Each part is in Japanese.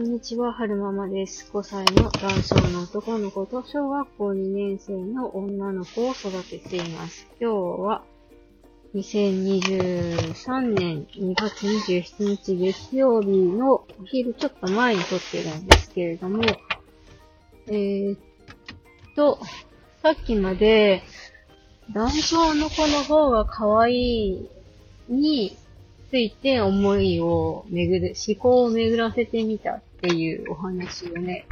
んにちは、はるままです。5歳の男性の男の子と小学校2年生の女の子を育てています。今日は2023年2月27日月曜日のお昼ちょっと前に撮ってるんですけれども、えー、っと、さっきまで男性の子の方が可愛いについて思いを巡る、思考を巡らせてみたっっていうお話をね、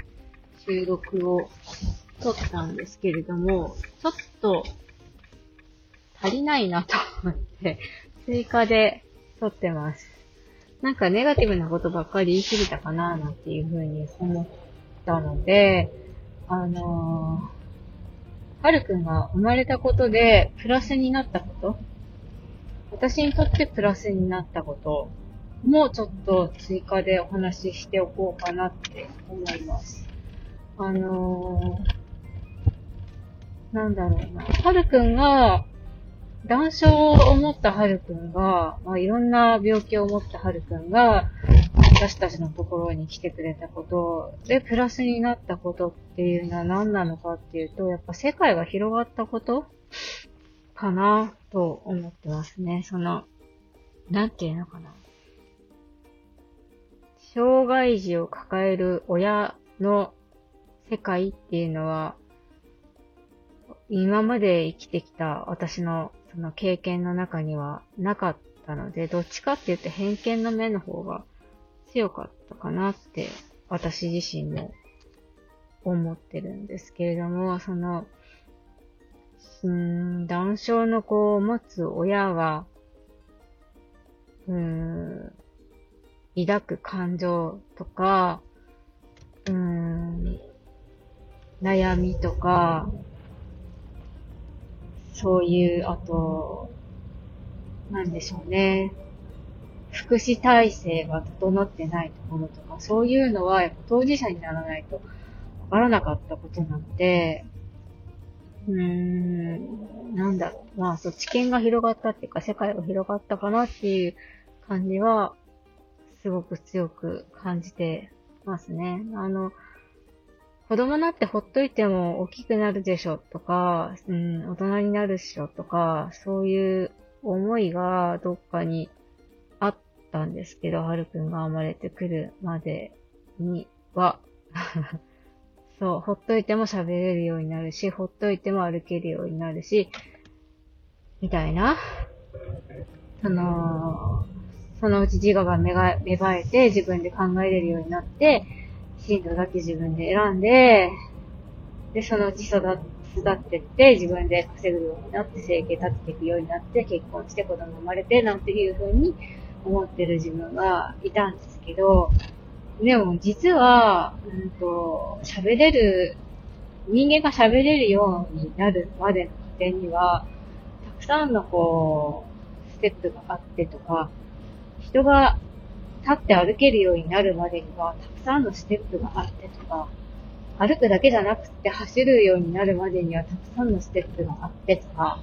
収録を撮ったんですけれども、ちょっと足りないなと思って、追加で撮ってます。なんかネガティブなことばっかり言い過ぎたかななんていうふうに思ったので、あのー、はるくんが生まれたことでプラスになったこと私にとってプラスになったこともちょっと追加でお話ししておこうかなって思います。あのー、なんだろうな。はるくんが、断症を持ったはるくんが、まあ、いろんな病気を持ったはるくんが、私たちのところに来てくれたことで、プラスになったことっていうのは何なのかっていうと、やっぱ世界が広がったことかなと思ってますね。その、なんていうのかな。障害児を抱える親の世界っていうのは、今まで生きてきた私のその経験の中にはなかったので、どっちかって言って偏見の目の方が強かったかなって私自身も思ってるんですけれども、その、うーん、断症の子を持つ親が、うーん、抱く感情とか、うーん、悩みとか、そういう、あと、なんでしょうね。福祉体制が整ってないところとか、そういうのはやっぱ当事者にならないとわからなかったことなので、うーん、なんだろう。まあ、そう、知見が広がったっていうか、世界が広がったかなっていう感じは、すごく強く感じてますね。あの、子供になってほっといても大きくなるでしょとか、うん、大人になるっしょとか、そういう思いがどっかにあったんですけど、はるくんが生まれてくるまでには、そう、ほっといても喋れるようになるし、ほっといても歩けるようになるし、みたいな。その、そのうち自我が芽が芽生えて自分で考えれるようになって、進路だけ自分で選んで、で、そのうち育ってって、自分で稼ぐようになって、生計立てていくようになって、結婚して子供生まれて、なんていう風に思ってる自分がいたんですけど、でも実は、うんと、喋れる、人間が喋れるようになるまでの過程には、たくさんのこう、ステップがあってとか、人が立って歩けるようになるまでには、たくさんのステップがあってとか、歩くだけじゃなくて走るようになるまでにはたくさんのステップがあってとか、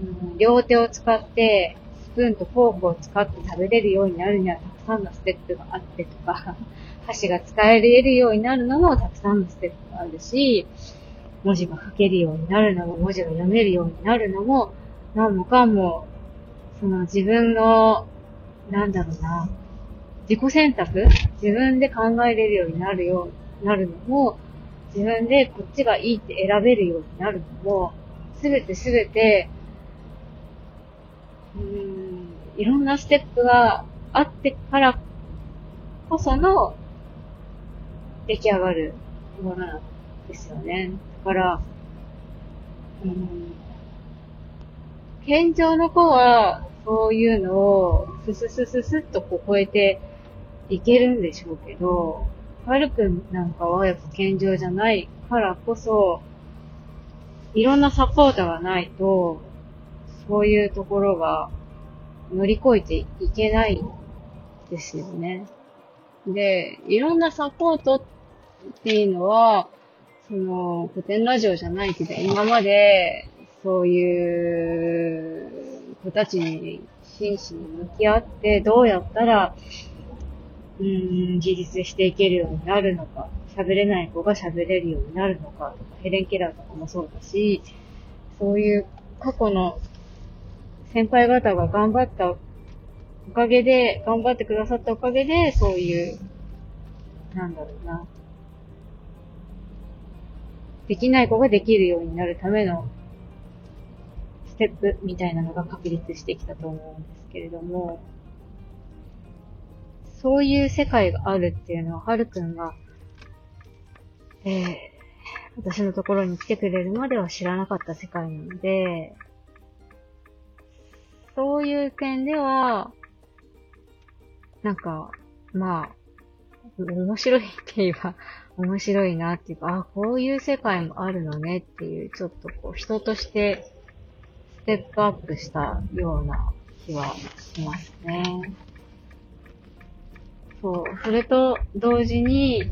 うん、両手を使って、スプーンとフォークを使って食べれるようになるにはたくさんのステップがあってとか、箸が使えるようになるのもたくさんのステップがあるし、文字が書けるようになるのも、文字が読めるようになるのも、何もかも、その自分の、なんだろうな、自己選択自分で考えれるようになるようなるのも、自分でこっちがいいって選べるようになるのも、すべてすべて、うーん、いろんなステップがあってからこその出来上がるものなんですよね。だから、うん、健常の子は、そういうのを、スススススッとこう超えていけるんでしょうけど、はるくなんかはやっぱ健常じゃないからこそ、いろんなサポートがないと、そういうところが乗り越えていけないですよね。で、いろんなサポートっていうのは、その、古典ラジオじゃないけど、今まで、そういう子たちに真摯に向き合って、どうやったら、うん、自立していけるようになるのか、喋れない子が喋れるようになるのかとか、ヘレン・ケラーとかもそうだし、そういう過去の先輩方が頑張ったおかげで、頑張ってくださったおかげで、そういう、なんだろうな。できない子ができるようになるためのステップみたいなのが確立してきたと思うんですけれども、そういう世界があるっていうのは、はるくんが、えー、私のところに来てくれるまでは知らなかった世界なので、そういう点では、なんか、まあ、面白いって言えば面白いなっていうか、あ、こういう世界もあるのねっていう、ちょっとこう、人としてステップアップしたような気はしますね。そう。それと同時に、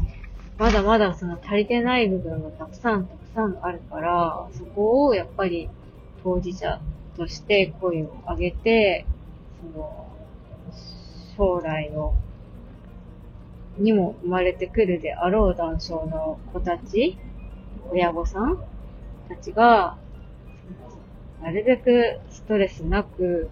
まだまだその足りてない部分がたくさんたくさんあるから、そこをやっぱり当事者として声を上げて、その、将来の、にも生まれてくるであろう男性の子たち、親御さんたちが、なるべくストレスなく、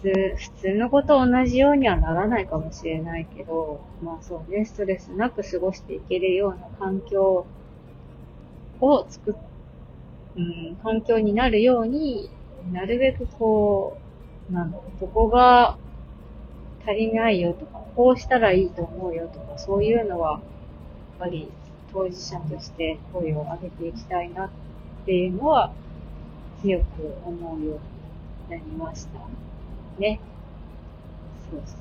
普通、普通の子と同じようにはならないかもしれないけど、まあそうね、ストレスなく過ごしていけるような環境を作っ、うん、環境になるように、なるべくこう、なんだろう、ここが足りないよとか、こうしたらいいと思うよとか、そういうのは、やっぱり当事者として声を上げていきたいなってっていうのは、強く思うようになりました。ね。そうそ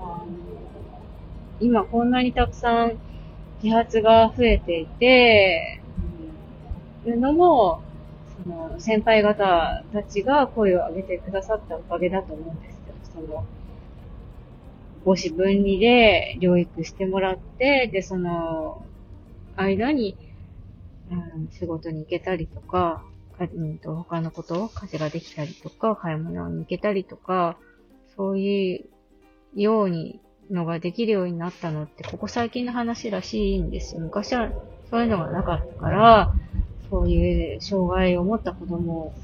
う。あの、今こんなにたくさん自発が増えていて、うん、いうのも、その、先輩方たちが声を上げてくださったおかげだと思うんですよ。その、母子分離で療育してもらって、で、その、間に、うん、仕事に行けたりとか、うんと、他のことを、家事ができたりとか、買い物に行けたりとか、そういうようにのができるようになったのって、ここ最近の話らしいんですよ。昔はそういうのがなかったから、そういう障害を持った子供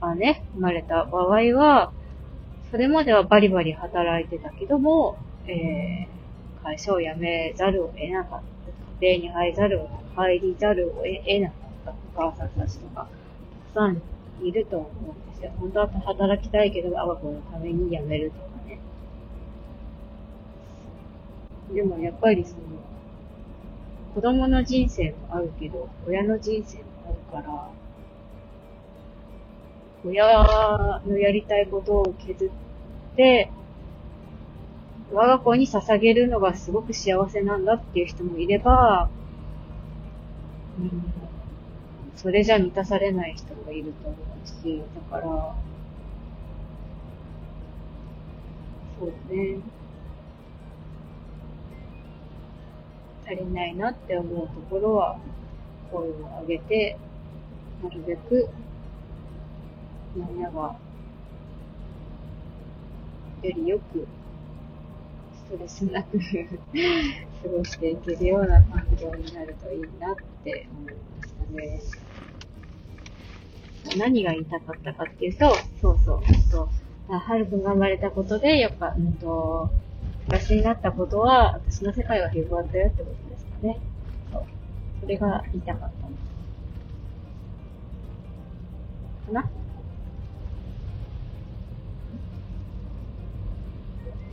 がね、生まれた場合は、それまではバリバリ働いてたけども、えー、会社を辞めざるを得なかった。庭に入ざるを、入りざるを得なかったお母さんたちとか、たくさんいると思うんですよ。本当は働きたいけど、我が子のために辞めるとかね。でもやっぱりその、子供の人生もあるけど、親の人生もあるから、親のやりたいことを削って、我が子に捧げるのがすごく幸せなんだっていう人もいれば、うんそれじゃ満たされない人がいると思うし、だから、そうね。足りないなって思うところは、声を上げて、なるべく、みんなが、よりよく、ストレスなく過ごしていけるような環境になるといいなって思いましたね。何が言いたかったかっていうと、そうそう、と、はるくんが生まれたことで、やっぱ、うんと、私になったことは、私の世界が広がったよってことですかね。そう。それが言いたかったの。かな？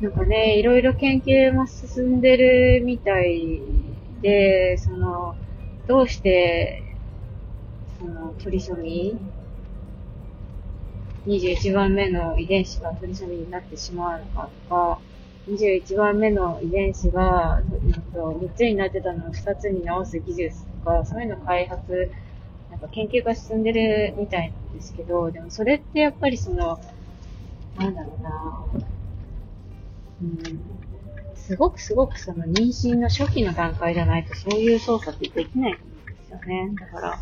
なんかね、いろいろ研究も進んでるみたいで、その、どうして、その、トリソミ21番目の遺伝子がトリソミになってしまうのかとか、21番目の遺伝子が、3つになってたのを2つに直す技術とか、そういうの開発、なんか研究が進んでるみたいなんですけど、でもそれってやっぱりその、なんだろうなうん、すごくすごくその妊娠の初期の段階じゃないとそういう操作ってできないと思うんですよね。だから、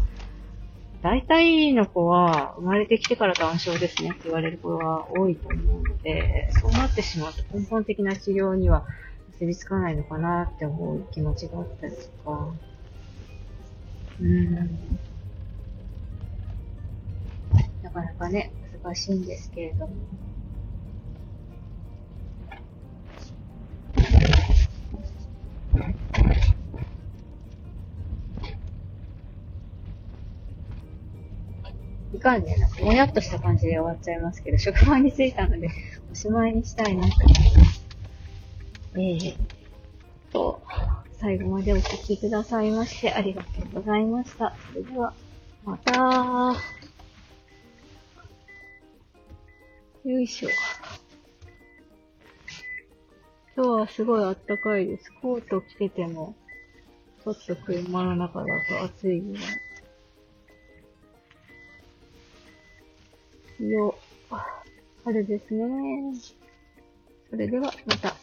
大体の子は生まれてきてから断症ですねって言われる子が多いと思うので、そうなってしまうと根本的な治療には結びつかないのかなって思う気持ちがあったりとか。うん。なかなかね、難しいんですけれども。いかんね、なもやっとした感じで終わっちゃいますけど、職場に着いたので、おしまいにしたいなと思います。えー、と、最後までお聞きくださいましてありがとうございました。それでは、またよいしょ。今日はすごい暖かいです。コート着てても、ちょっと車の中だと暑いぐらい。よ、あれですね。それではまた。